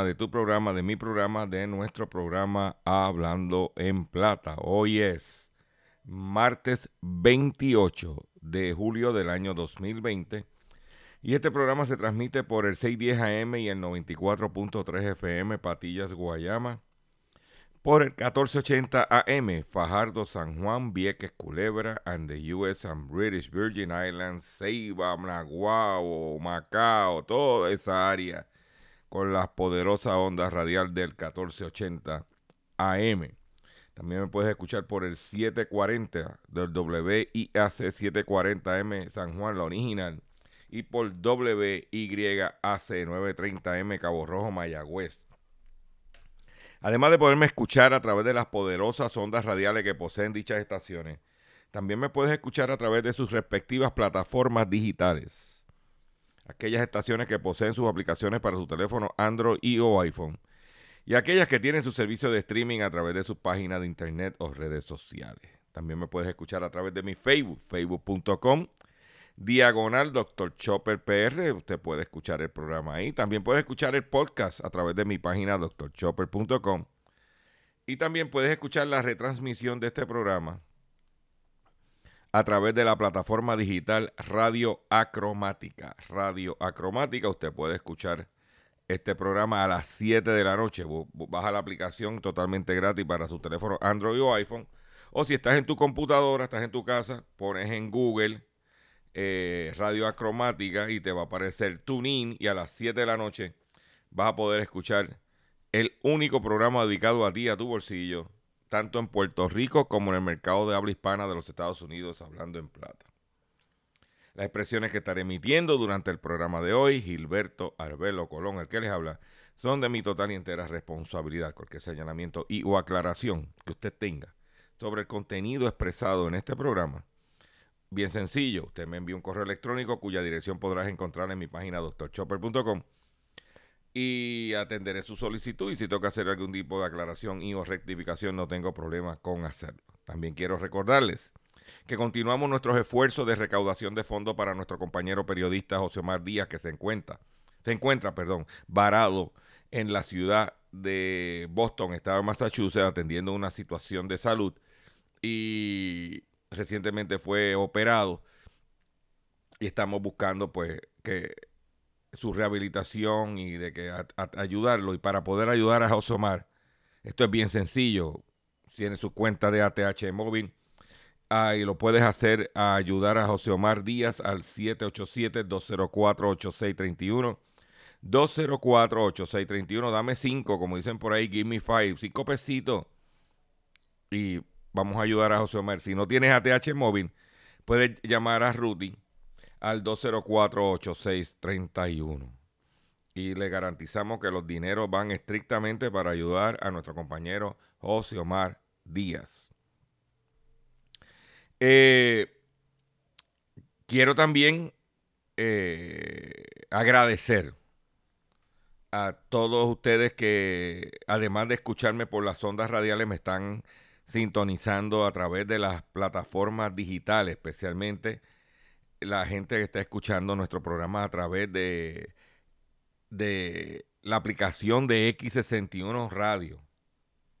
De tu programa, de mi programa, de nuestro programa Hablando en Plata. Hoy es martes 28 de julio del año 2020 y este programa se transmite por el 610 AM y el 94.3 FM Patillas Guayama, por el 1480 AM Fajardo San Juan Vieques Culebra and the US and British Virgin Islands, Ceiba, Naguao, Macao, toda esa área con las poderosas ondas radial del 1480 AM. También me puedes escuchar por el 740 del WIAC 740M San Juan, la original, y por WYAC 930M Cabo Rojo, Mayagüez. Además de poderme escuchar a través de las poderosas ondas radiales que poseen dichas estaciones, también me puedes escuchar a través de sus respectivas plataformas digitales. Aquellas estaciones que poseen sus aplicaciones para su teléfono Android y o iPhone. Y aquellas que tienen su servicio de streaming a través de sus páginas de internet o redes sociales. También me puedes escuchar a través de mi Facebook, facebook.com diagonal Dr. Chopper PR. Usted puede escuchar el programa ahí. También puede escuchar el podcast a través de mi página drchopper.com. Y también puedes escuchar la retransmisión de este programa a través de la plataforma digital Radio Acromática. Radio Acromática, usted puede escuchar este programa a las 7 de la noche. Baja la aplicación totalmente gratis para su teléfono Android o iPhone. O si estás en tu computadora, estás en tu casa, pones en Google eh, radio acromática y te va a aparecer TuneIn y a las 7 de la noche vas a poder escuchar el único programa dedicado a ti, a tu bolsillo, tanto en Puerto Rico como en el mercado de habla hispana de los Estados Unidos, hablando en plata. Las expresiones que estaré emitiendo durante el programa de hoy, Gilberto Arbelo Colón, el que les habla, son de mi total y entera responsabilidad. Cualquier señalamiento y o aclaración que usted tenga sobre el contenido expresado en este programa Bien sencillo, usted me envía un correo electrónico cuya dirección podrás encontrar en mi página doctorchopper.com y atenderé su solicitud y si toca hacer algún tipo de aclaración y o rectificación no tengo problema con hacerlo. También quiero recordarles que continuamos nuestros esfuerzos de recaudación de fondos para nuestro compañero periodista José Omar Díaz que se encuentra, se encuentra, perdón, varado en la ciudad de Boston, estado de Massachusetts, atendiendo una situación de salud y recientemente fue operado y estamos buscando pues que su rehabilitación y de que ayudarlo y para poder ayudar a José Omar esto es bien sencillo tiene su cuenta de ATH móvil y lo puedes hacer a ayudar a José Omar Díaz al 787-204-8631 204-8631 dame 5 como dicen por ahí give me 5 5 pesitos y vamos a ayudar a José Omar. Si no tienes ATH móvil, puedes llamar a Rudy al 204-8631. Y le garantizamos que los dineros van estrictamente para ayudar a nuestro compañero José Omar Díaz. Eh, quiero también eh, agradecer a todos ustedes que, además de escucharme por las ondas radiales, me están sintonizando a través de las plataformas digitales, especialmente la gente que está escuchando nuestro programa a través de, de la aplicación de X61 Radio.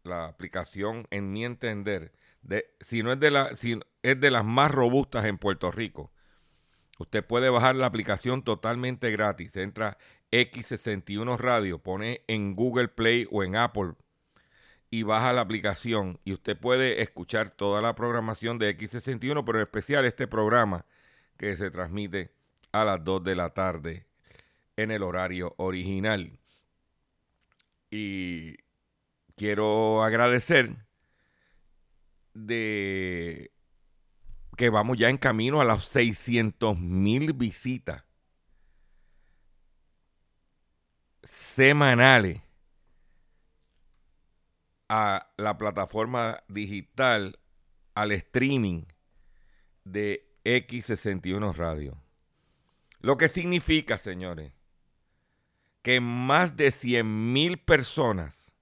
La aplicación, en mi entender, de, si no es de, la, si es de las más robustas en Puerto Rico. Usted puede bajar la aplicación totalmente gratis. Entra X61 Radio, pone en Google Play o en Apple y baja la aplicación y usted puede escuchar toda la programación de X61, pero en especial este programa que se transmite a las 2 de la tarde en el horario original. Y quiero agradecer de que vamos ya en camino a las 600 mil visitas semanales a la plataforma digital, al streaming de X61 Radio. Lo que significa, señores, que más de 100 mil personas,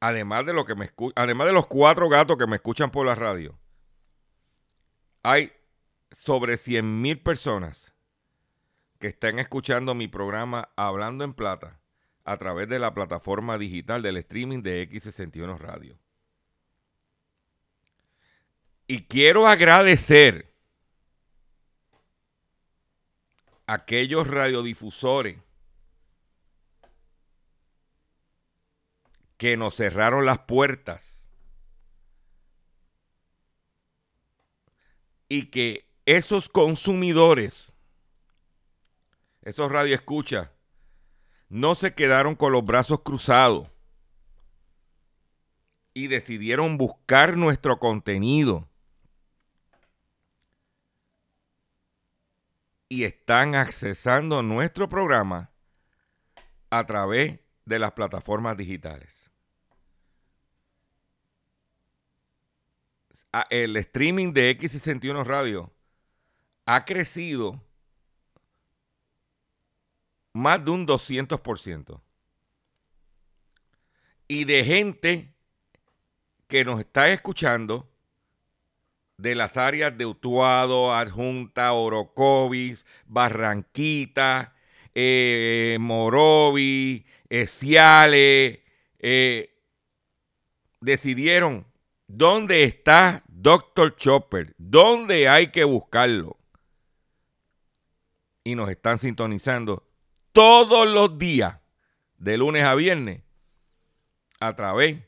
además de, lo que me además de los cuatro gatos que me escuchan por la radio, hay sobre 100 mil personas que están escuchando mi programa Hablando en Plata a través de la plataforma digital del streaming de X61 Radio. Y quiero agradecer a aquellos radiodifusores que nos cerraron las puertas y que esos consumidores, esos radioescuchas, no se quedaron con los brazos cruzados y decidieron buscar nuestro contenido y están accesando nuestro programa a través de las plataformas digitales. El streaming de X61 Radio ha crecido más de un 200%. Y de gente que nos está escuchando de las áreas de Utuado, Adjunta, Orocovis, Barranquita, eh, Morovi, eh, decidieron dónde está Dr. Chopper, dónde hay que buscarlo. Y nos están sintonizando todos los días, de lunes a viernes, a través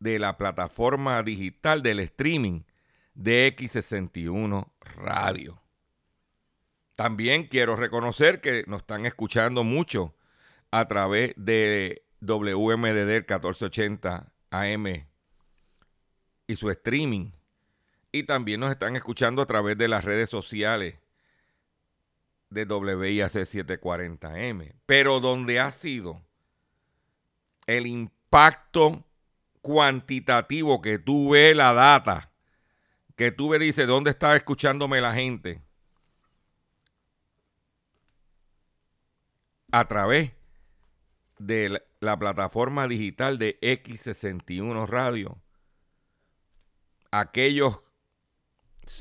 de la plataforma digital del streaming de X61 Radio. También quiero reconocer que nos están escuchando mucho a través de WMDD 1480 AM y su streaming. Y también nos están escuchando a través de las redes sociales de WIAC 740M. Pero donde ha sido el impacto cuantitativo que tú ves la data que tú me dices dónde está escuchándome la gente a través de la, plataforma digital de X61 Radio. Aquellos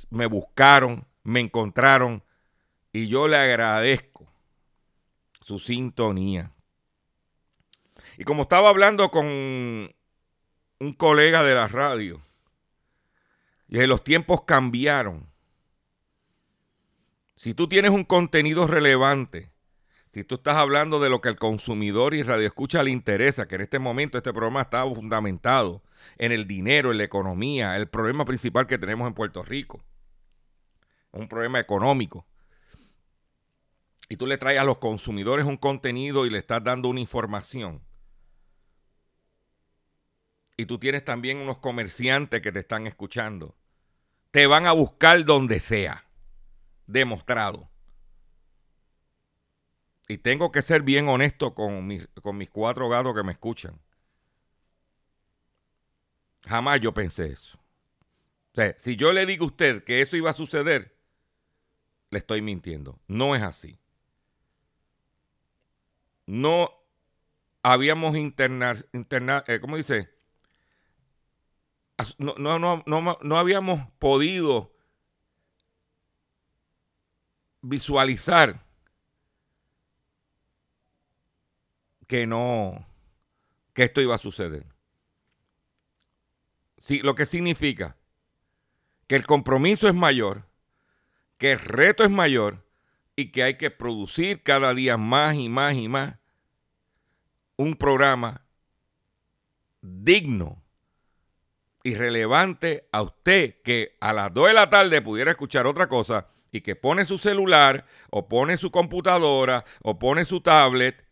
me buscaron, me encontraron y yo le agradezco su sintonía. Y como estaba hablando con un colega de la radio, y los tiempos cambiaron. Si tú tienes un contenido relevante, si tú estás hablando de lo que el consumidor y radio escucha le interesa, que en este momento este programa está fundamentado en el dinero, en la economía, el problema principal que tenemos en Puerto Rico, un problema económico. Y tú le traes a los consumidores un contenido y le estás dando una información. Y tú tienes también unos comerciantes que te están escuchando te van a buscar donde sea. Demostrado. Y tengo que ser bien honesto con mis, con mis cuatro gatos que me escuchan. Jamás yo pensé eso. Si yo le digo a usted que eso iba a suceder, le estoy mintiendo. No es así. No habíamos internar eh, ¿cómo dice? No, no, no, no, habíamos podido visualizar que no, que esto iba a suceder. Sí, lo que significa que el compromiso es mayor, que el reto es mayor, y que hay que producir cada día más y más y más un programa digno y relevante a usted que a las 2 de la tarde pudiera escuchar otra cosa y que pone su celular o pone su computadora o pone su tablet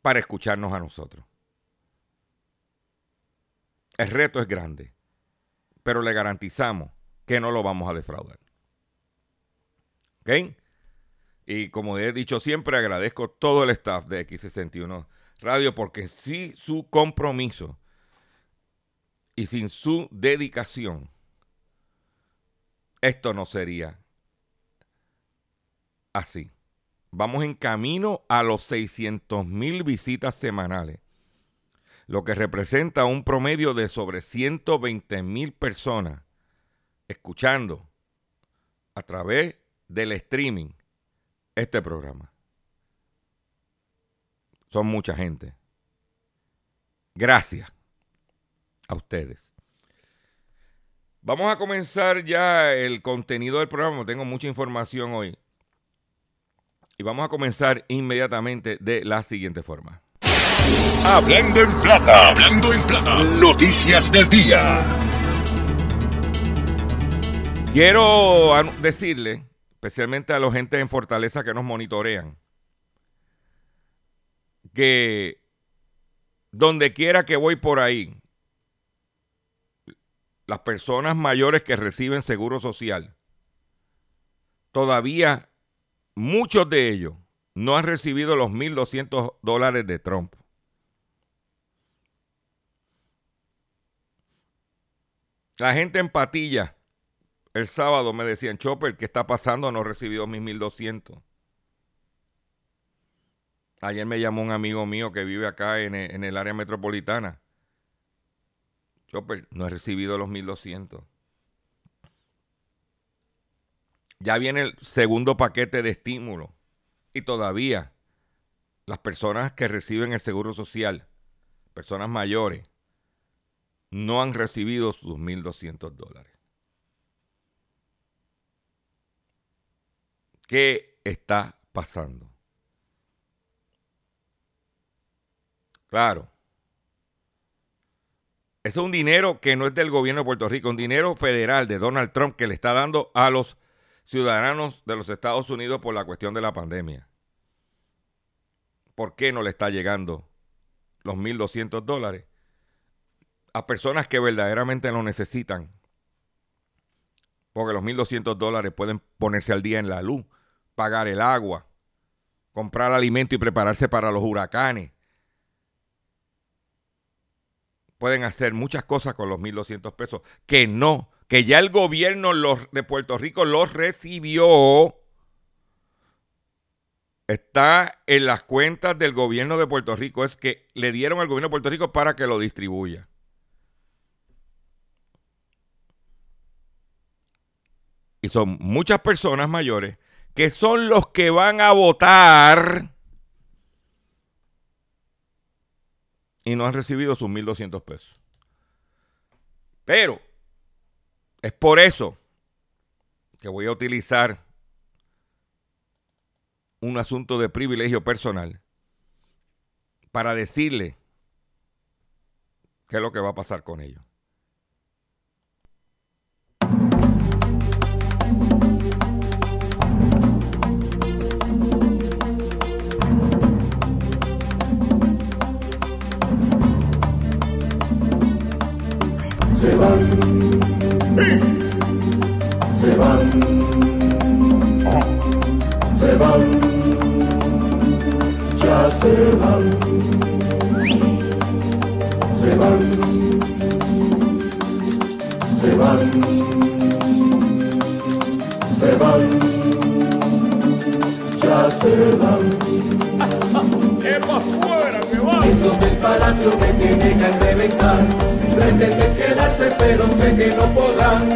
para escucharnos a nosotros. El reto es grande, pero le garantizamos que no lo vamos a defraudar. ¿Ok? Y como he dicho siempre, agradezco todo el staff de X61 Radio porque sin su compromiso y sin su dedicación, esto no sería así. Vamos en camino a los 600 mil visitas semanales, lo que representa un promedio de sobre 120 mil personas escuchando a través del streaming este programa. Son mucha gente. Gracias a ustedes. Vamos a comenzar ya el contenido del programa. Tengo mucha información hoy. Y vamos a comenzar inmediatamente de la siguiente forma. Hablando en plata, hablando en plata. Noticias del día. Quiero decirle, especialmente a los gente en Fortaleza que nos monitorean, que donde quiera que voy por ahí, las personas mayores que reciben seguro social, todavía muchos de ellos no han recibido los 1.200 dólares de Trump. La gente en patilla el sábado me decían, Chopper, ¿qué está pasando? No he recibido mis 1.200. Ayer me llamó un amigo mío que vive acá en el, en el área metropolitana. Chopper, no he recibido los 1200. Ya viene el segundo paquete de estímulo. Y todavía las personas que reciben el seguro social, personas mayores, no han recibido sus 1.200 dólares. ¿Qué está pasando? Claro. Ese es un dinero que no es del gobierno de Puerto Rico, un dinero federal de Donald Trump que le está dando a los ciudadanos de los Estados Unidos por la cuestión de la pandemia. ¿Por qué no le está llegando los 1.200 dólares a personas que verdaderamente lo necesitan? Porque los 1.200 dólares pueden ponerse al día en la luz, pagar el agua, comprar alimento y prepararse para los huracanes pueden hacer muchas cosas con los 1.200 pesos que no, que ya el gobierno de Puerto Rico los recibió. Está en las cuentas del gobierno de Puerto Rico. Es que le dieron al gobierno de Puerto Rico para que lo distribuya. Y son muchas personas mayores que son los que van a votar y no han recibido sus 1.200 pesos. Pero es por eso que voy a utilizar un asunto de privilegio personal para decirle qué es lo que va a pasar con ellos. Se van, se van, se van, se van, ya se van. Esos del palacio me tienen que reventar Pretenden quedarse pero sé que no podrán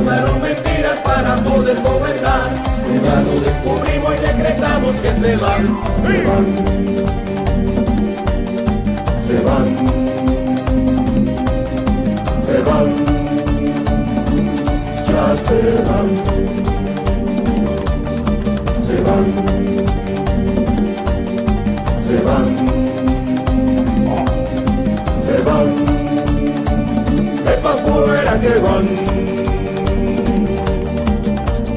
Usaron mentiras para poder gobernar. Lo descubrimos y que se van, se van, se van, se van, ya se van, se van, se van, se van, que pa' fuera que van,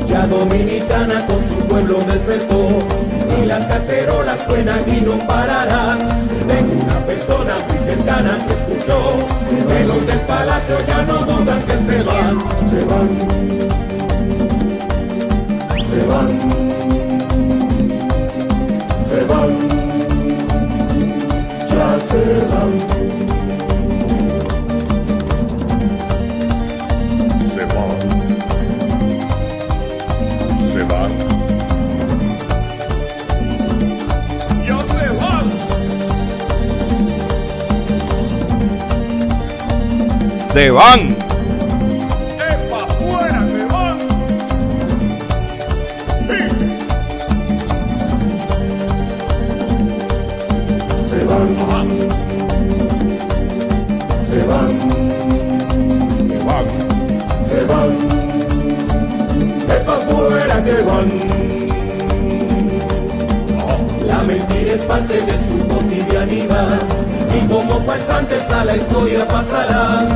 ya dominicana con pueblo despertó y las cacerolas suenan y no pararán. Tengo una persona muy cercana que escuchó que los del palacio ya no dudan que se van, se van, se van, se van, ya se van. Mentira es parte de su cotidianidad. Y como falsantes a la historia pasará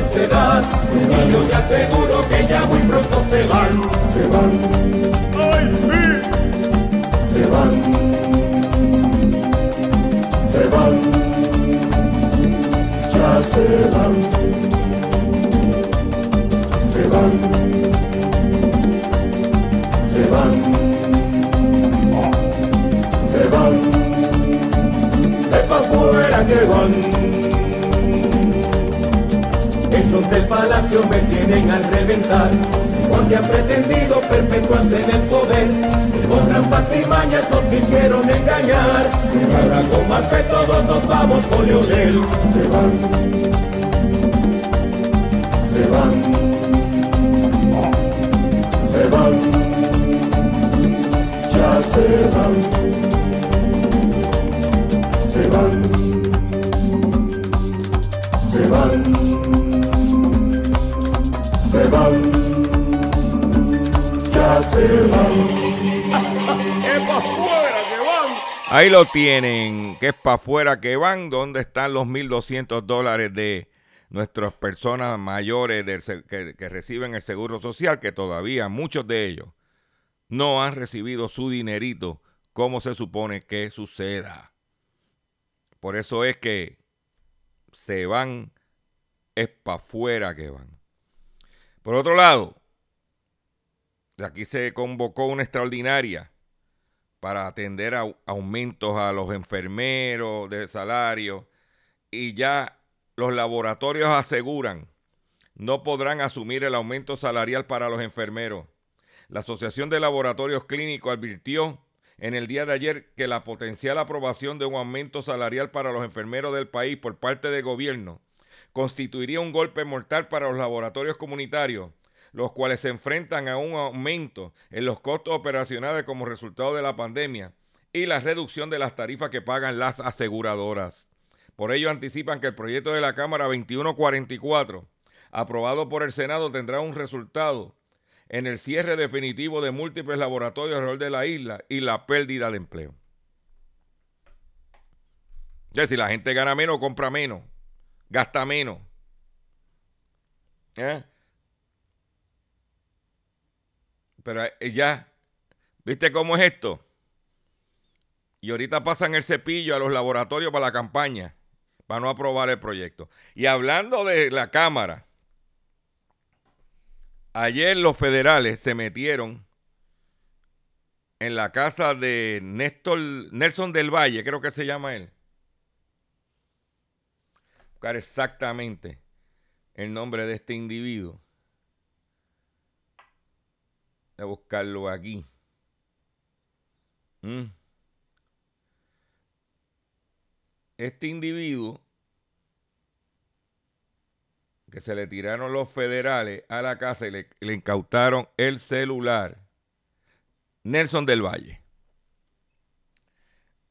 falsedad. Y yo te aseguro que ya muy pronto se van, se van. ¡Ay, sí! Se van. Se van. Ya se van. Se van. Se van. Se van. De pa' fuera que van del palacio me tienen al reventar, porque han pretendido perpetuarse en el poder. Con trampas y mañas nos quisieron engañar, ahora con más que todos nos vamos con Leonel. Se van, se van, se van, ya se van, Ahí lo tienen, que es para afuera que van. ¿Dónde están los 1.200 dólares de nuestras personas mayores que, que reciben el seguro social? Que todavía muchos de ellos no han recibido su dinerito como se supone que suceda. Por eso es que se van, es para afuera que van. Por otro lado, aquí se convocó una extraordinaria para atender a aumentos a los enfermeros de salario y ya los laboratorios aseguran no podrán asumir el aumento salarial para los enfermeros. La Asociación de Laboratorios Clínicos advirtió en el día de ayer que la potencial aprobación de un aumento salarial para los enfermeros del país por parte del gobierno constituiría un golpe mortal para los laboratorios comunitarios, los cuales se enfrentan a un aumento en los costos operacionales como resultado de la pandemia y la reducción de las tarifas que pagan las aseguradoras. Por ello anticipan que el proyecto de la Cámara 2144, aprobado por el Senado, tendrá un resultado en el cierre definitivo de múltiples laboratorios alrededor de la isla y la pérdida de empleo. Es decir, la gente gana menos, compra menos gasta menos. ¿Eh? Pero eh, ya, ¿viste cómo es esto? Y ahorita pasan el cepillo a los laboratorios para la campaña, para no aprobar el proyecto. Y hablando de la Cámara, ayer los federales se metieron en la casa de Néstor, Nelson del Valle, creo que se llama él buscar exactamente el nombre de este individuo. A buscarlo aquí. Mm. Este individuo que se le tiraron los federales a la casa y le, le incautaron el celular. Nelson del Valle.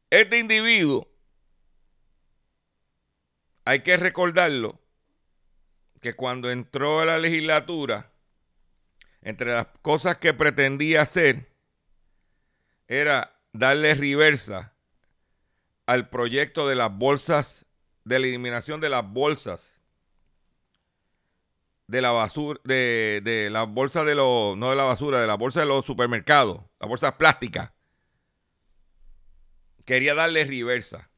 Este individuo hay que recordarlo que cuando entró a la legislatura, entre las cosas que pretendía hacer era darle reversa al proyecto de las bolsas, de la eliminación de las bolsas de la basura, de, de la bolsa de los, no de la basura, de la bolsa de los supermercados, la bolsa plástica. Quería darle reversa.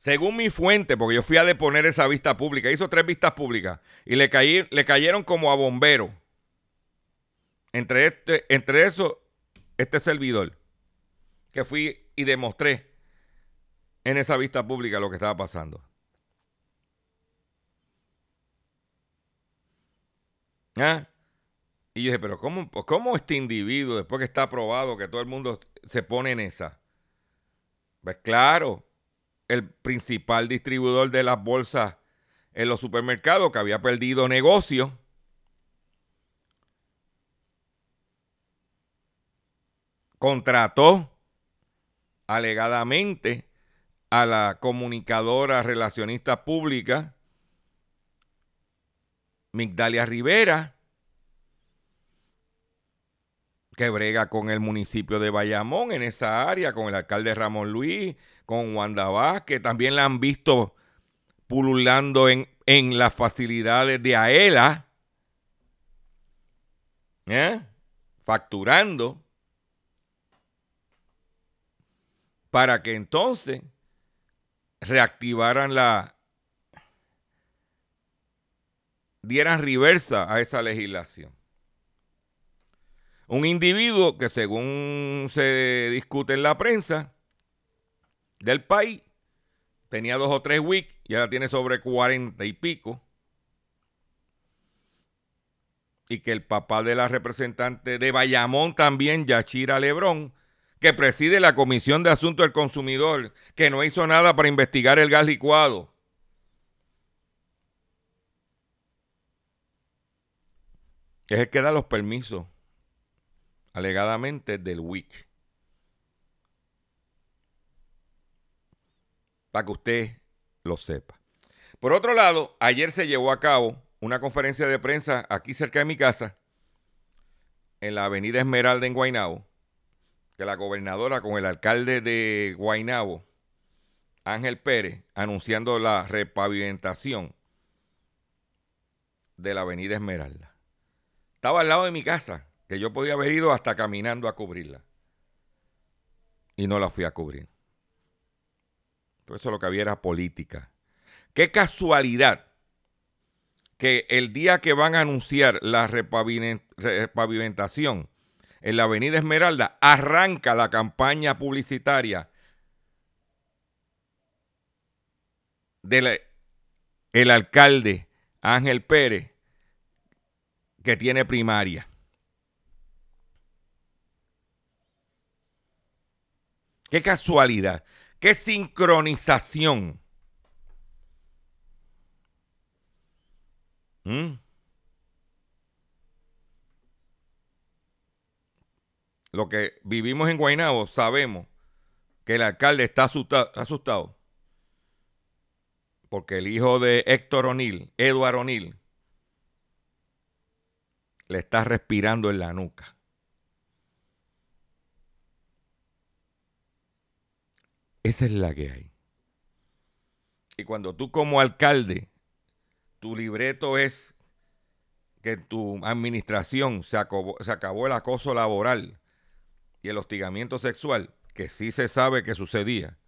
Según mi fuente, porque yo fui a deponer esa vista pública, hizo tres vistas públicas y le, caí, le cayeron como a bombero. Entre, este, entre eso, este servidor, que fui y demostré en esa vista pública lo que estaba pasando. ¿Ah? Y yo dije, pero ¿cómo, ¿cómo este individuo, después que está aprobado, que todo el mundo se pone en esa? Pues claro, el principal distribuidor de las bolsas en los supermercados que había perdido negocio. Contrató alegadamente a la comunicadora relacionista pública Migdalia Rivera, que brega con el municipio de Bayamón en esa área, con el alcalde Ramón Luis, con Wanda Vázquez, también la han visto pululando en, en las facilidades de AELA, ¿eh? facturando, para que entonces reactivaran la, dieran reversa a esa legislación. Un individuo que según se discute en la prensa del país, tenía dos o tres weeks y ahora tiene sobre cuarenta y pico. Y que el papá de la representante de Bayamón también, Yachira Lebrón, que preside la Comisión de Asuntos del Consumidor, que no hizo nada para investigar el gas licuado, es el que da los permisos, alegadamente, del WIC. Para que usted lo sepa. Por otro lado, ayer se llevó a cabo una conferencia de prensa aquí cerca de mi casa, en la avenida Esmeralda en Guaynabo, que la gobernadora con el alcalde de Guaynabo, Ángel Pérez, anunciando la repavimentación de la avenida Esmeralda. Estaba al lado de mi casa, que yo podía haber ido hasta caminando a cubrirla. Y no la fui a cubrir. Por eso lo que había era política. Qué casualidad que el día que van a anunciar la repavimentación en la Avenida Esmeralda, arranca la campaña publicitaria del el alcalde Ángel Pérez que tiene primaria. Qué casualidad, qué sincronización. ¿Mm? Lo que vivimos en Guaynabo sabemos que el alcalde está asustado, asustado porque el hijo de Héctor O'Neill, Edward O'Neill, le está respirando en la nuca. Esa es la que hay. Y cuando tú como alcalde, tu libreto es que tu administración se acabó, se acabó el acoso laboral y el hostigamiento sexual, que sí se sabe que sucedía.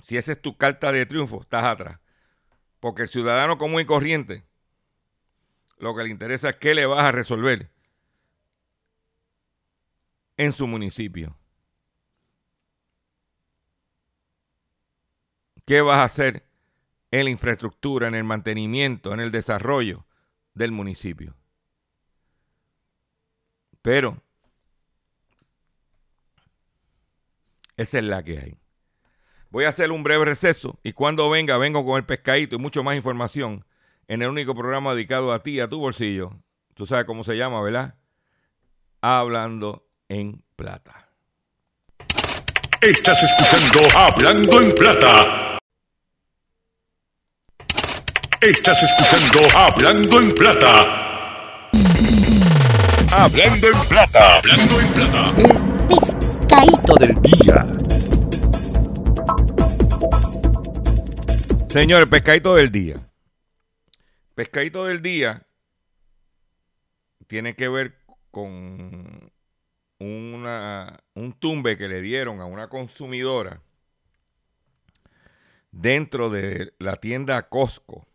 Si esa es tu carta de triunfo, estás atrás. Porque el ciudadano común y corriente lo que le interesa es qué le vas a resolver en su municipio. ¿Qué vas a hacer en la infraestructura, en el mantenimiento, en el desarrollo del municipio? Pero esa es la que hay. Voy a hacer un breve receso y cuando venga, vengo con el pescadito y mucho más información en el único programa dedicado a ti, a tu bolsillo. Tú sabes cómo se llama, ¿verdad? Hablando en plata. Estás escuchando Hablando en plata. Estás escuchando Hablando en plata. Hablando en plata. Hablando en plata. Pescadito del día. Señores, pescadito del día. Pescadito del día tiene que ver con una, un tumbe que le dieron a una consumidora dentro de la tienda Costco.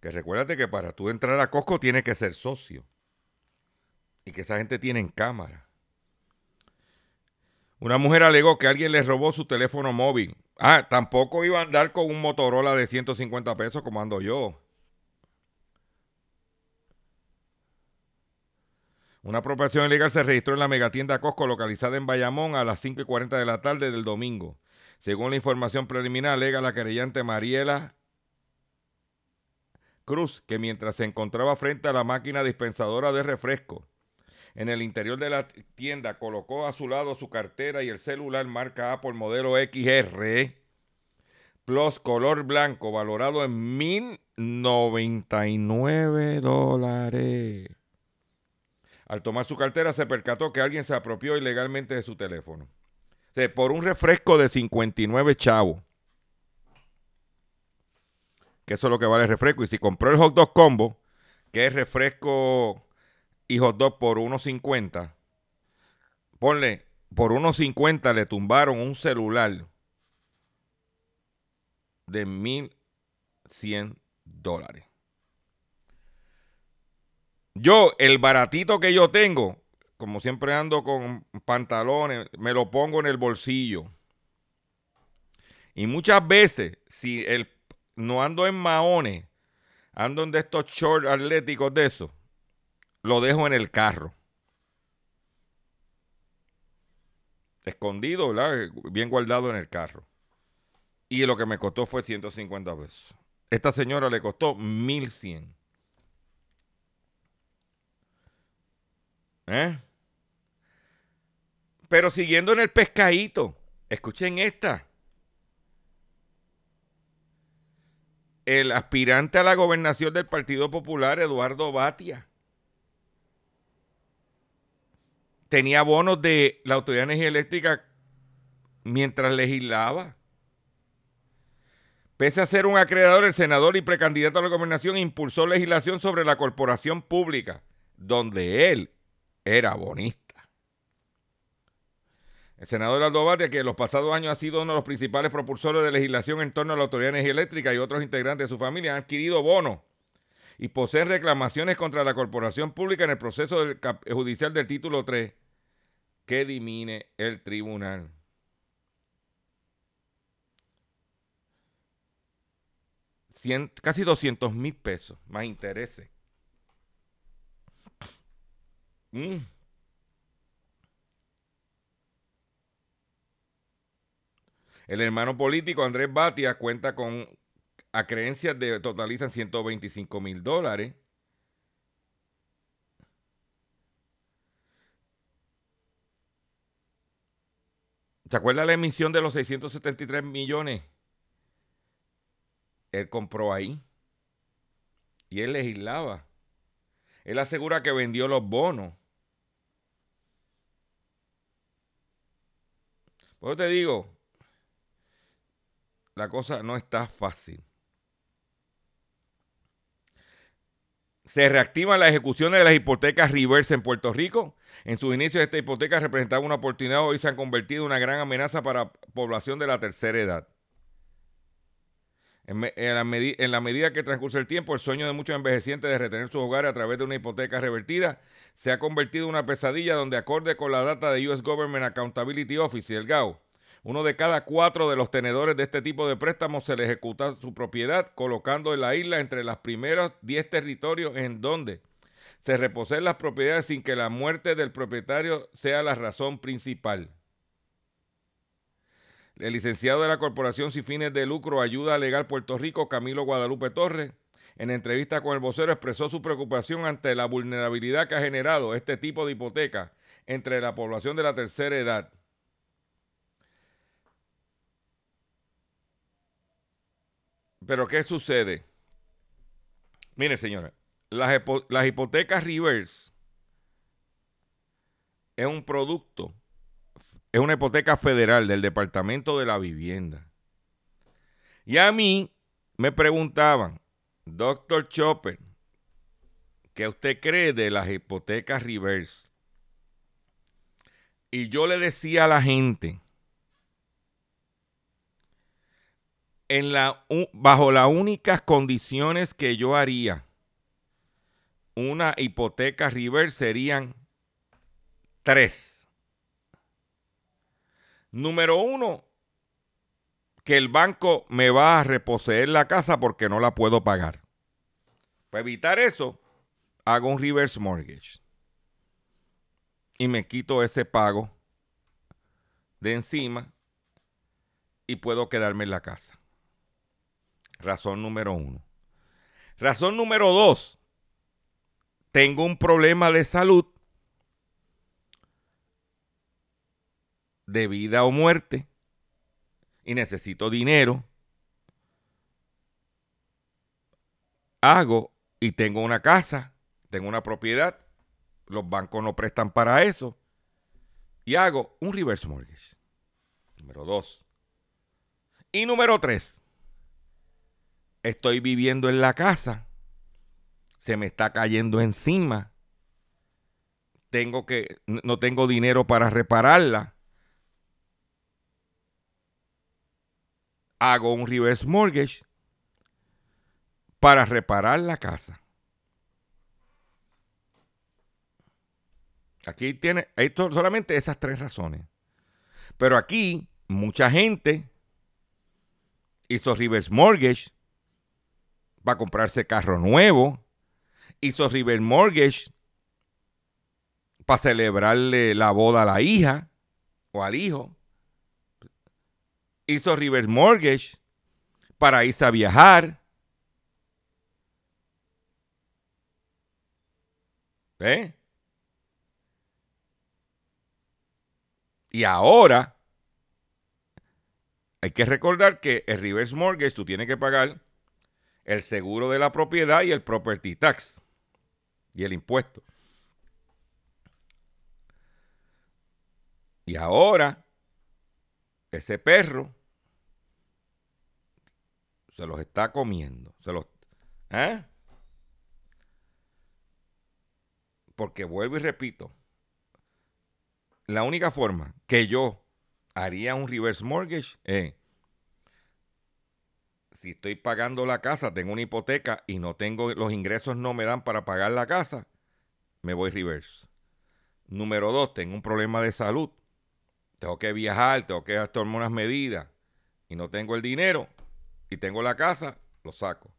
Que recuérdate que para tú entrar a Costco tienes que ser socio. Y que esa gente tiene en cámara. Una mujer alegó que alguien le robó su teléfono móvil. Ah, tampoco iba a andar con un Motorola de 150 pesos como ando yo. Una apropiación ilegal se registró en la megatienda Costco localizada en Bayamón a las 5 y 40 de la tarde del domingo. Según la información preliminar, alega la querellante Mariela Cruz que mientras se encontraba frente a la máquina dispensadora de refresco en el interior de la tienda colocó a su lado su cartera y el celular marca Apple modelo XR Plus color blanco valorado en 1.099 dólares. Al tomar su cartera se percató que alguien se apropió ilegalmente de su teléfono. O sea, por un refresco de 59 chavos. Que eso es lo que vale el refresco. Y si compró el hot dog combo, que es refresco y hot dog por 1.50, ponle, por 1.50 le tumbaron un celular de 1.100 dólares. Yo, el baratito que yo tengo, como siempre ando con pantalones, me lo pongo en el bolsillo. Y muchas veces, si el, no ando en maones, ando en de estos shorts atléticos de eso, lo dejo en el carro. Escondido, ¿verdad? Bien guardado en el carro. Y lo que me costó fue 150 pesos. Esta señora le costó 1100. ¿Eh? Pero siguiendo en el pescadito, escuchen esta. El aspirante a la gobernación del Partido Popular, Eduardo Batia, tenía bonos de la Autoridad de Energía Eléctrica mientras legislaba. Pese a ser un acreedor, el senador y precandidato a la gobernación impulsó legislación sobre la corporación pública, donde él era bonista. El senador Aldo Batia, que en los pasados años ha sido uno de los principales propulsores de legislación en torno a la Autoridad Eléctrica y otros integrantes de su familia, han adquirido bonos y poseen reclamaciones contra la corporación pública en el proceso judicial del título 3 que dimine el tribunal. casi 200 mil pesos más intereses. Mm. El hermano político Andrés Batia cuenta con a creencias de totalizan 125 mil dólares. ¿Se acuerda la emisión de los 673 millones? Él compró ahí. Y él legislaba. Él asegura que vendió los bonos. Pues te digo, la cosa no está fácil. Se reactivan las ejecuciones de las hipotecas reverse en Puerto Rico. En sus inicios esta hipoteca representaba una oportunidad, hoy se han convertido en una gran amenaza para la población de la tercera edad. En, la medida que transcurre el tiempo, el sueño de muchos envejecientes de retener sus hogares a través de una hipoteca revertida se ha convertido en una pesadilla donde, acorde con la data de US Government Accountability Office y el GAO, uno de cada cuatro de los tenedores de este tipo de préstamos se le ejecuta su propiedad, colocando en la isla entre los primeros 10 territorios en donde se reposeen las propiedades sin que la muerte del propietario sea la razón principal. El licenciado de la Corporación Sin Fines de Lucro Ayuda Legal Puerto Rico, Camilo Guadalupe Torres, en entrevista con el vocero expresó su preocupación ante la vulnerabilidad que ha generado este tipo de hipoteca entre la población de la tercera edad. Pero ¿qué sucede? Mire, señora, las, hipotecas reverse es un producto es una hipoteca federal del Departamento de la Vivienda. Y a mí me preguntaban, doctor Chopper, ¿qué usted cree de las hipotecas reverse? Y yo le decía a la gente, bajo las únicas condiciones que yo haría una hipoteca reverse serían tres. Número uno, que el banco me va a reposeer la casa porque no la puedo pagar. Para evitar eso, hago un reverse mortgage. Y me quito ese pago de encima y puedo quedarme en la casa. Razón número uno. Razón número dos. Tengo un problema de salud de vida o muerte y necesito dinero, hago y tengo una casa, tengo una propiedad, los bancos no prestan para eso, y hago un reverse mortgage. Número dos. Y número tres, estoy viviendo en la casa, se me está cayendo encima, tengo que, no tengo dinero para repararla hago un reverse mortgage para reparar la casa. Aquí tiene esto, solamente esas tres razones. Pero aquí mucha gente hizo reverse mortgage para comprarse carro nuevo, hizo reverse mortgage para celebrarle la boda a la hija o al hijo hizo River Mortgage para irse a viajar. ¿Eh? Y ahora hay que recordar que el reverse mortgage tú tienes que pagar el seguro de la propiedad y el property tax y el impuesto. Y ahora ese perro se los está comiendo. Se los, ¿eh? Porque vuelvo y repito, la única forma que yo haría un reverse mortgage es, si estoy pagando la casa, tengo una hipoteca y no tengo, los ingresos no me dan para pagar la casa, me voy reverse. Número dos, tengo un problema de salud. Tengo que viajar, tengo que tomar unas medidas y no tengo el dinero, y tengo la casa, lo saco.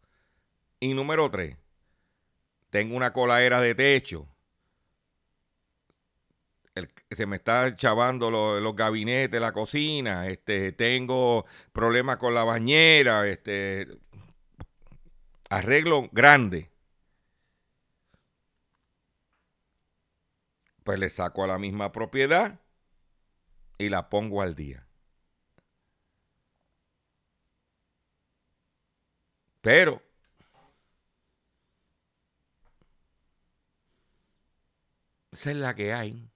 Y número tres, tengo una coladera de techo. Se me está chavando los, gabinetes, la cocina. Este, tengo problemas con la bañera. Este, arreglo grande. Pues le saco a la misma propiedad y la pongo al día. Pero esa es la que hay.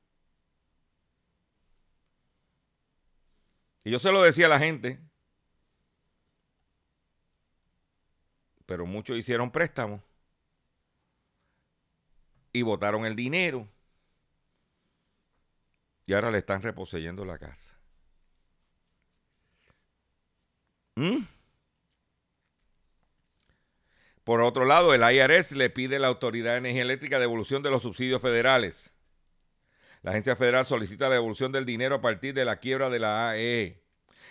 Y yo se lo decía a la gente, pero muchos hicieron préstamos y votaron el dinero y ahora le están reposeyendo la casa. ¿Mm? Por otro lado, el IRS le pide a la Autoridad de Energía Eléctrica devolución de los subsidios federales. La agencia federal solicita la devolución del dinero a partir de la quiebra de la AE.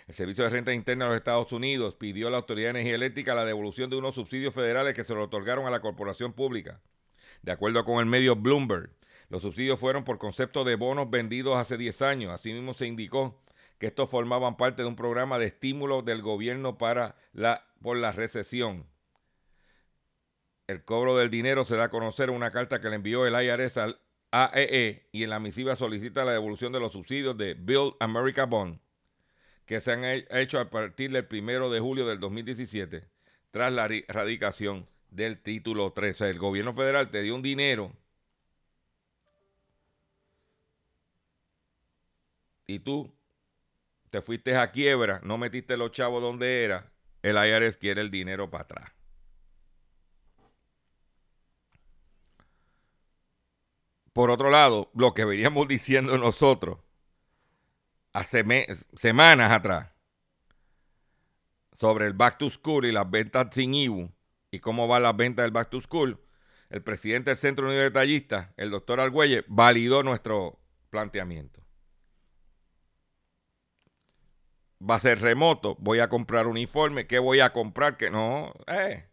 El Servicio de Renta Interna de los Estados Unidos pidió a la Autoridad de Energía Eléctrica la devolución de unos subsidios federales que se le otorgaron a la corporación pública. De acuerdo con el medio Bloomberg, los subsidios fueron por concepto de bonos vendidos hace 10 años. Asimismo, se indicó que estos formaban parte de un programa de estímulo del gobierno para la, por la recesión. El cobro del dinero se da a conocer en una carta que le envió el IRS al AEE e y en la misiva solicita la devolución de los subsidios de Build America Bond que se han hecho a partir del primero de julio del 2017 tras la radicación del título 13. el gobierno federal te dio un dinero y tú te fuiste a quiebra, no metiste los chavos donde era el IRS quiere el dinero para atrás. Por otro lado, lo que veníamos diciendo nosotros hace semanas atrás sobre el Back to School y las ventas sin IBU y cómo van las ventas del Back to School, el presidente del Centro Unido de Detallistas, el doctor Argüelle, validó nuestro planteamiento. Va a ser remoto, voy a comprar uniforme, ¿qué voy a comprar? Que no, eh.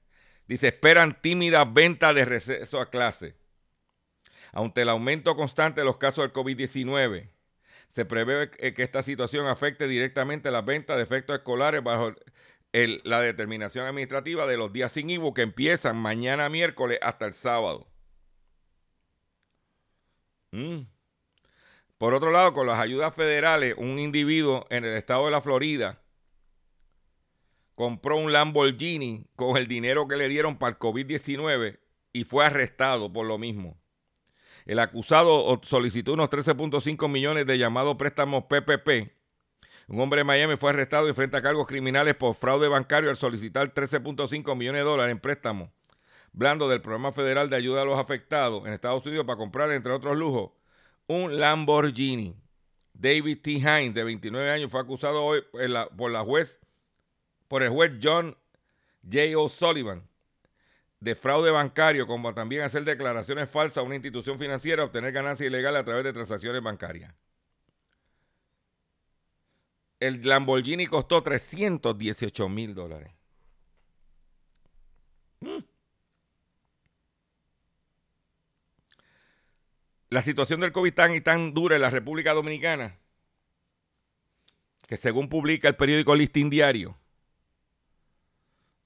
Dice, esperan tímidas ventas de receso a clase. Ante el aumento constante de los casos del COVID-19, se prevé que esta situación afecte directamente las ventas de efectos escolares bajo la determinación administrativa de los días sin IVU que empiezan mañana miércoles hasta el sábado. Mm. Por otro lado, con las ayudas federales, un individuo en el estado de la Florida compró un Lamborghini con el dinero que le dieron para el COVID-19 y fue arrestado por lo mismo. El acusado solicitó unos 13.5 millones de llamados préstamos PPP. Un hombre de Miami fue arrestado y enfrenta cargos criminales por fraude bancario al solicitar 13.5 millones de dólares en préstamos blando del programa federal de ayuda a los afectados en Estados Unidos para comprar, entre otros lujos, un Lamborghini. David T. Hines, de 29 años, fue acusado hoy por la juez, por el juez John J. O'Sullivan de fraude bancario, como también hacer declaraciones falsas a una institución financiera, obtener ganancias ilegales a través de transacciones bancarias. El Lamborghini costó 318 mil dólares. Mm. La situación del COVID tan y tan dura en la República Dominicana, que según publica el periódico Listín Diario,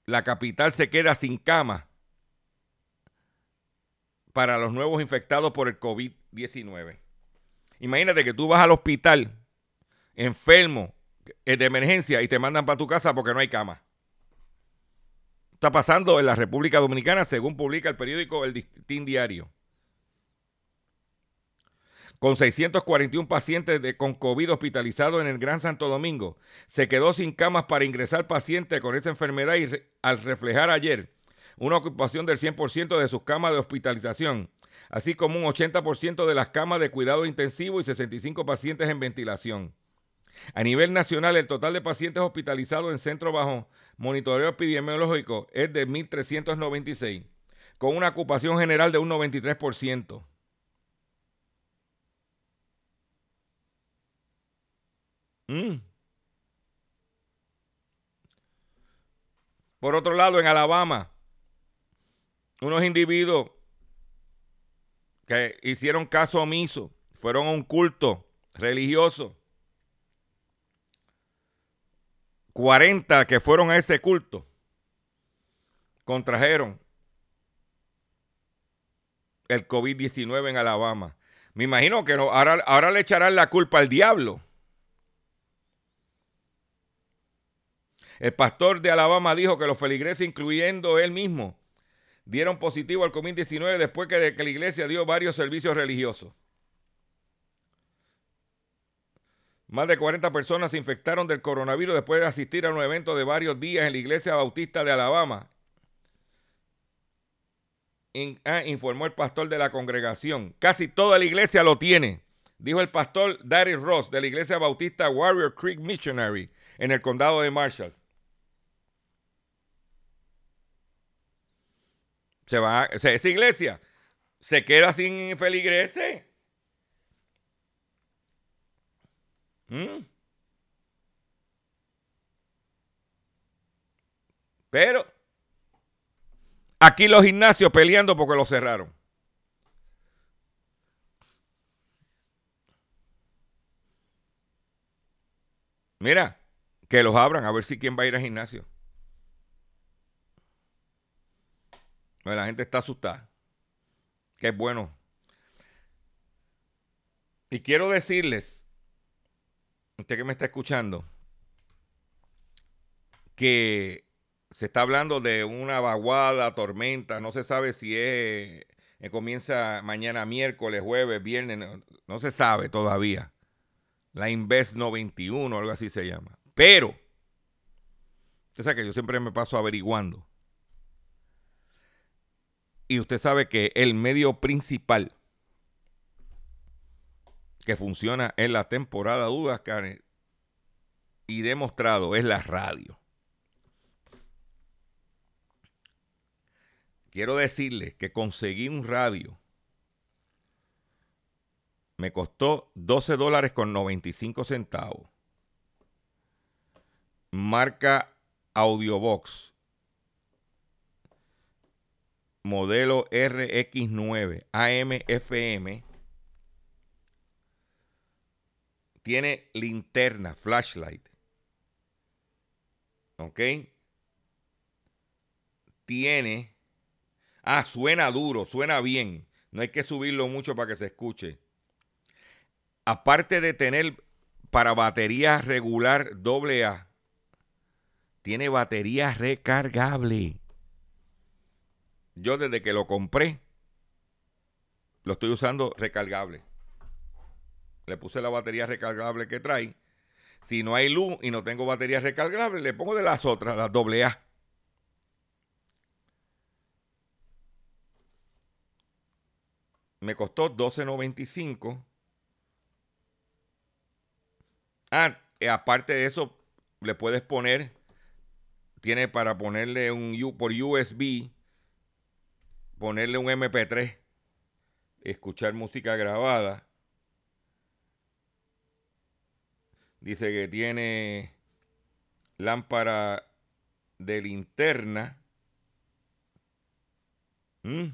la capital se queda sin cama para los nuevos infectados por el COVID-19. Imagínate que tú vas al hospital enfermo eh, de emergencia y te mandan para tu casa porque no hay cama. Está pasando en la República Dominicana según publica el periódico El Distín Diario. Con 641 pacientes de, con COVID hospitalizados en el Gran Santo Domingo, se quedó sin camas para ingresar pacientes con esa enfermedad y al reflejar ayer una ocupación del 100% de sus camas de hospitalización, así como un 80% de las camas de cuidado intensivo y 65 pacientes en ventilación. A nivel nacional, el total de pacientes hospitalizados en centro bajo monitoreo epidemiológico es de 1.396, con una ocupación general de un 93%. Mm. Por otro lado, en Alabama, unos individuos que hicieron caso omiso, fueron a un culto religioso. 40 que fueron a ese culto contrajeron el COVID-19 en Alabama. Me imagino que ahora, ahora le echarán la culpa al diablo. El pastor de Alabama dijo que los feligreses, incluyendo él mismo, dieron positivo al COVID-19 después que, que la iglesia dio varios servicios religiosos. Más de 40 personas se infectaron del coronavirus después de asistir a un evento de varios días en la iglesia bautista de Alabama. Ah, informó el pastor de la congregación. Casi toda la iglesia lo tiene, dijo el pastor Darius Ross de la iglesia bautista Warrior Creek Missionary en el condado de Marshall. Se va, esa iglesia se queda sin feligreses. ¿Mm? Pero aquí los gimnasios peleando porque lo cerraron. Mira, que los abran a ver si quién va a ir al gimnasio. La gente está asustada. Que bueno. Y quiero decirles, usted que me está escuchando, que se está hablando de una vaguada, tormenta, no se sabe si es, eh, comienza mañana miércoles, jueves, viernes, no, no se sabe todavía. La Invest 91, algo así se llama. Pero Usted sabe que yo siempre me paso averiguando. Y usted sabe que el medio principal que funciona en la temporada de y demostrado es la radio. Quiero decirle que conseguí un radio. Me costó 12 dólares con 95 centavos. Marca Audiobox. Modelo RX9 AM-FM. Tiene linterna, flashlight. ¿Ok? Tiene... Ah, suena duro, suena bien. No hay que subirlo mucho para que se escuche. Aparte de tener para batería regular AA, tiene batería recargable. Yo desde que lo compré, lo estoy usando recargable. Le puse la batería recargable que trae si no hay luz y no tengo batería recargable, le pongo de las otras, las AA. Me costó 12.95. Ah, eh, aparte de eso, le puedes poner, tiene para ponerle un por USB, ponerle un MP3, escuchar música grabada Dice que tiene lámpara de linterna. ¿Mm?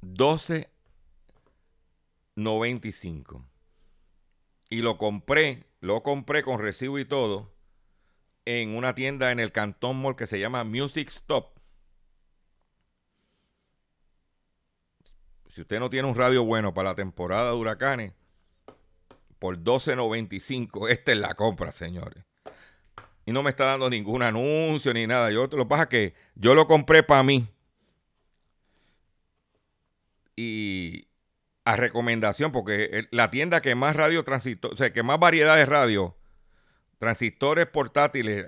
12.95. Y lo compré, lo compré con recibo y todo en una tienda en el Cantón Mall que se llama Music Stop. Si usted no tiene un radio bueno para la temporada de huracanes, por 12.95, esta es la compra, señores. Y no me está dando ningún anuncio ni nada. Yo lo que pasa que yo lo compré para mí. Y a recomendación, porque la tienda que más radio transistor, o sea, que más variedad de radio, transistores portátiles,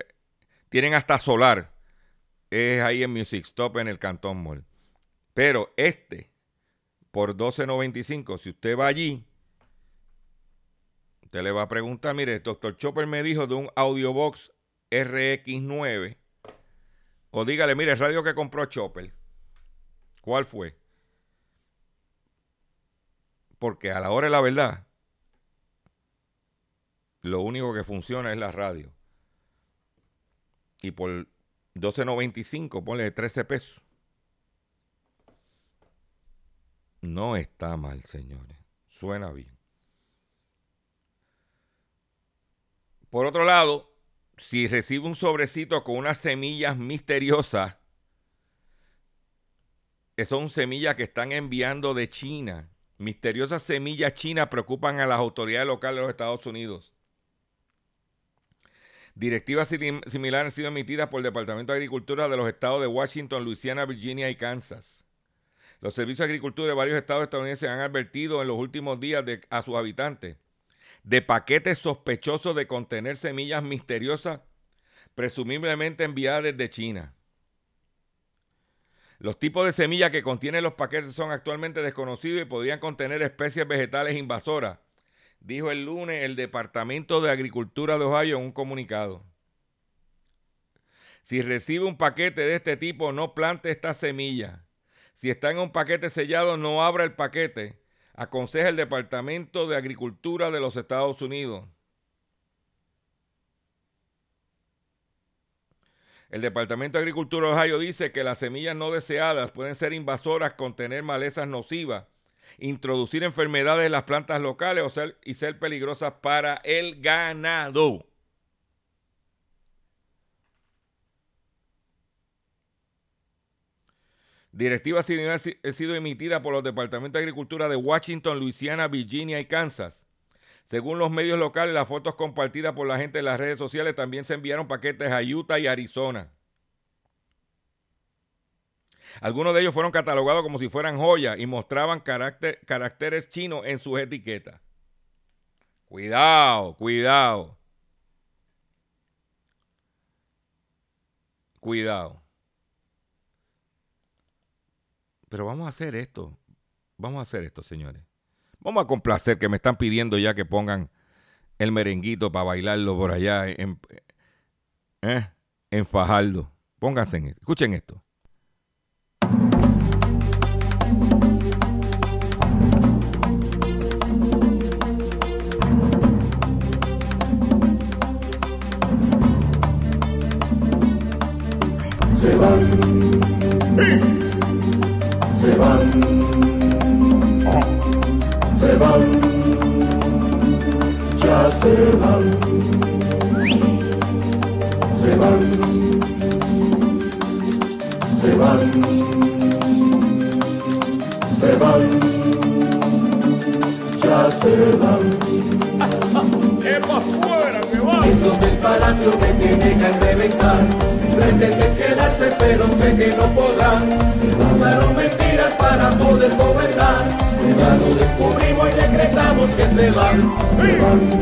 tienen hasta solar, es ahí en Music Stop en el Cantón Mall. Pero este por 12.95. Si usted va allí, usted le va a preguntar, mire, el doctor Chopper me dijo de un Audiobox RX9. O dígale, mire, el radio que compró Chopper. ¿Cuál fue? Porque a la hora de la verdad, lo único que funciona es la radio. Y por 12.95, ponle 13 pesos. No está mal, señores. Suena bien. Por otro lado, si recibe un sobrecito con unas semillas misteriosas, que son semillas que están enviando de China, misteriosas semillas chinas preocupan a las autoridades locales de los Estados Unidos. Directivas similares han sido emitidas por el Departamento de Agricultura de los estados de Washington, Luisiana, Virginia y Kansas. Los servicios de agricultura de varios estados estadounidenses han advertido en los últimos días a sus habitantes de paquetes sospechosos de contener semillas misteriosas, presumiblemente enviadas desde China. Los tipos de semillas que contienen los paquetes son actualmente desconocidos y podrían contener especies vegetales invasoras, dijo el lunes el Departamento de Agricultura de Ohio en un comunicado. Si recibe un paquete de este tipo, no plante esta semilla. Si está en un paquete sellado, no abra el paquete, aconseja el Departamento de Agricultura de los Estados Unidos. El Departamento de Agricultura de Ohio dice que las semillas no deseadas pueden ser invasoras, contener malezas nocivas, introducir enfermedades en las plantas locales o ser, y ser peligrosas para el ganado. Directivas similares han sido emitidas por los departamentos de agricultura de Washington, Luisiana, Virginia y Kansas. Según los medios locales, las fotos compartidas por la gente en las redes sociales también se enviaron paquetes a Utah y Arizona. Algunos de ellos fueron catalogados como si fueran joyas y mostraban carácter, caracteres chinos en sus etiquetas. Cuidado, cuidado. Cuidado. Pero vamos a hacer esto. Vamos a hacer esto, señores. Vamos a complacer que me están pidiendo ya que pongan el merenguito para bailarlo por allá en, eh, en Fajardo. Pónganse en esto. Escuchen esto. Se van. Se van. Se van. Se van. Ya se van. ¡Epa fuera que va! Esos del palacio que tienen al reventar Pretenden quedarse pero sé que no podrán Usaron mentiras para poder gobernar Ya lo descubrimos y decretamos que se van Se van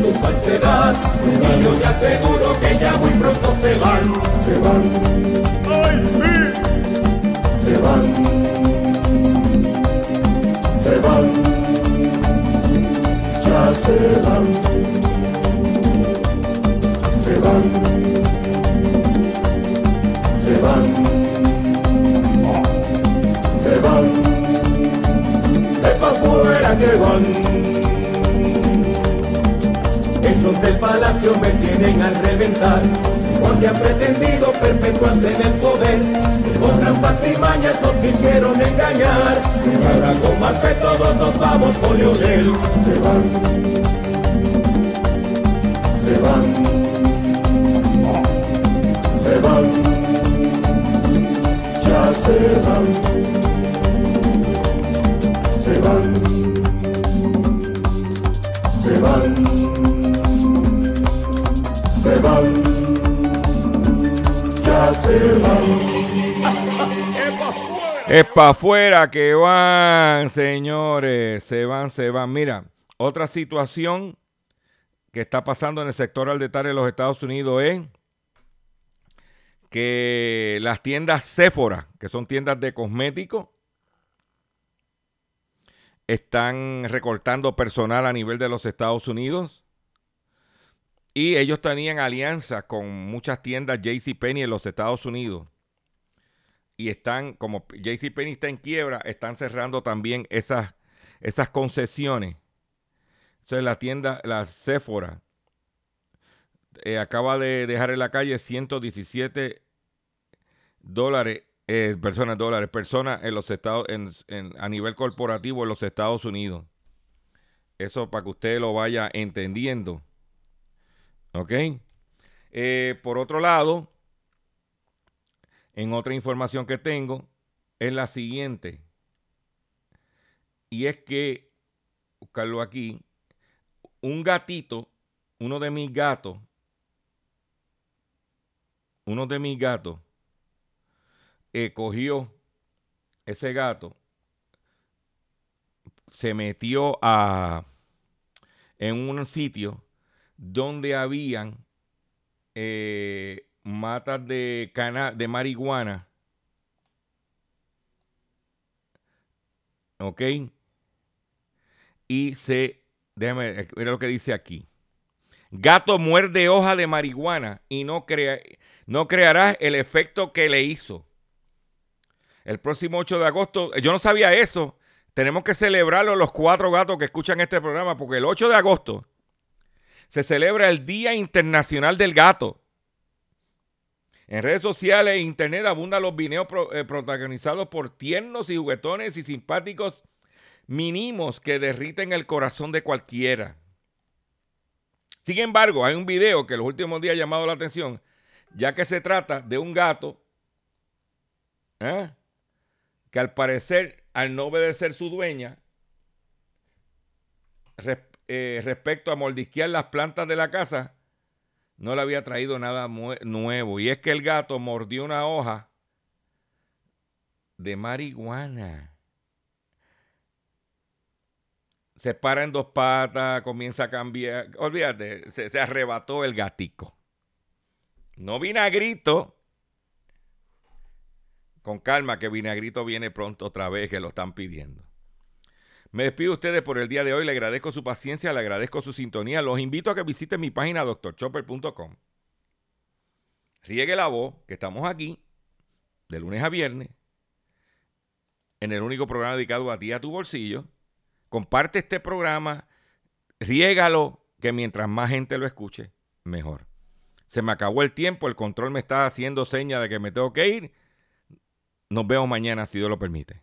su falsedad. Y yo te aseguro que ya muy pronto se van, se van, ¡Ay, sí! se van. Se van, ya se van, se van, se van, se van, de pa' fuera que van. Del palacio me tienen al reventar, porque han pretendido perpetuarse en el poder. Con trampas y mañas nos quisieron engañar, y ahora con más que todos nos vamos con Leonel. Se van, se van, se van, ya se van, Es para afuera que van, señores. Se van, se van. Mira, otra situación que está pasando en el sector al detalle de los Estados Unidos es que las tiendas Sephora, que son tiendas de cosméticos, están recortando personal a nivel de los Estados Unidos. Y ellos tenían alianzas con muchas tiendas JCPenney en los Estados Unidos y están, como JCPenney está en quiebra, están cerrando también esas, esas concesiones. Entonces la tienda, la Sephora, eh, acaba de dejar en la calle 117 dólares, eh, personas, dólares, personas en los Estados, en, a nivel corporativo en los Estados Unidos. Eso para que usted lo vaya entendiendo. ¿Ok? Eh, por otro lado, en otra información que tengo, es la siguiente. Y es que buscarlo aquí. Un gatito, uno de mis gatos, uno de mis gatos, eh, cogió ese gato, se metió a en un sitio donde habían eh, matas de cana de marihuana. ¿Ok? Y se, déjame ver lo que dice aquí. Gato muerde hoja de marihuana y no, crea, no creará el efecto que le hizo. El próximo 8 de agosto, yo no sabía eso. Tenemos que celebrarlo los cuatro gatos que escuchan este programa, porque el 8 de agosto se celebra el Día Internacional del Gato. En redes sociales e internet abundan los videos eh, protagonizados por tiernos y juguetones y simpáticos mínimos que derriten el corazón de cualquiera. Sin embargo, hay un video que los últimos días ha llamado la atención, ya que se trata de un gato ¿eh? que al parecer, al no obedecer su dueña, eh, respecto a mordisquear las plantas de la casa, no le había traído nada nuevo. Y es que el gato mordió una hoja de marihuana. Se para en dos patas, comienza a cambiar. Olvídate, se, se arrebató el gatico. No vinagrito. Con calma, que vinagrito viene pronto otra vez, que lo están pidiendo. Me despido de ustedes por el día de hoy. Le agradezco su paciencia, le agradezco su sintonía. Los invito a que visiten mi página doctorchopper.com. Riegue la voz, que estamos aquí de lunes a viernes en el único programa dedicado a ti, a tu bolsillo. Comparte este programa, riégalo, que mientras más gente lo escuche, mejor. Se me acabó el tiempo, el control me está haciendo seña de que me tengo que ir. Nos vemos mañana, si Dios lo permite.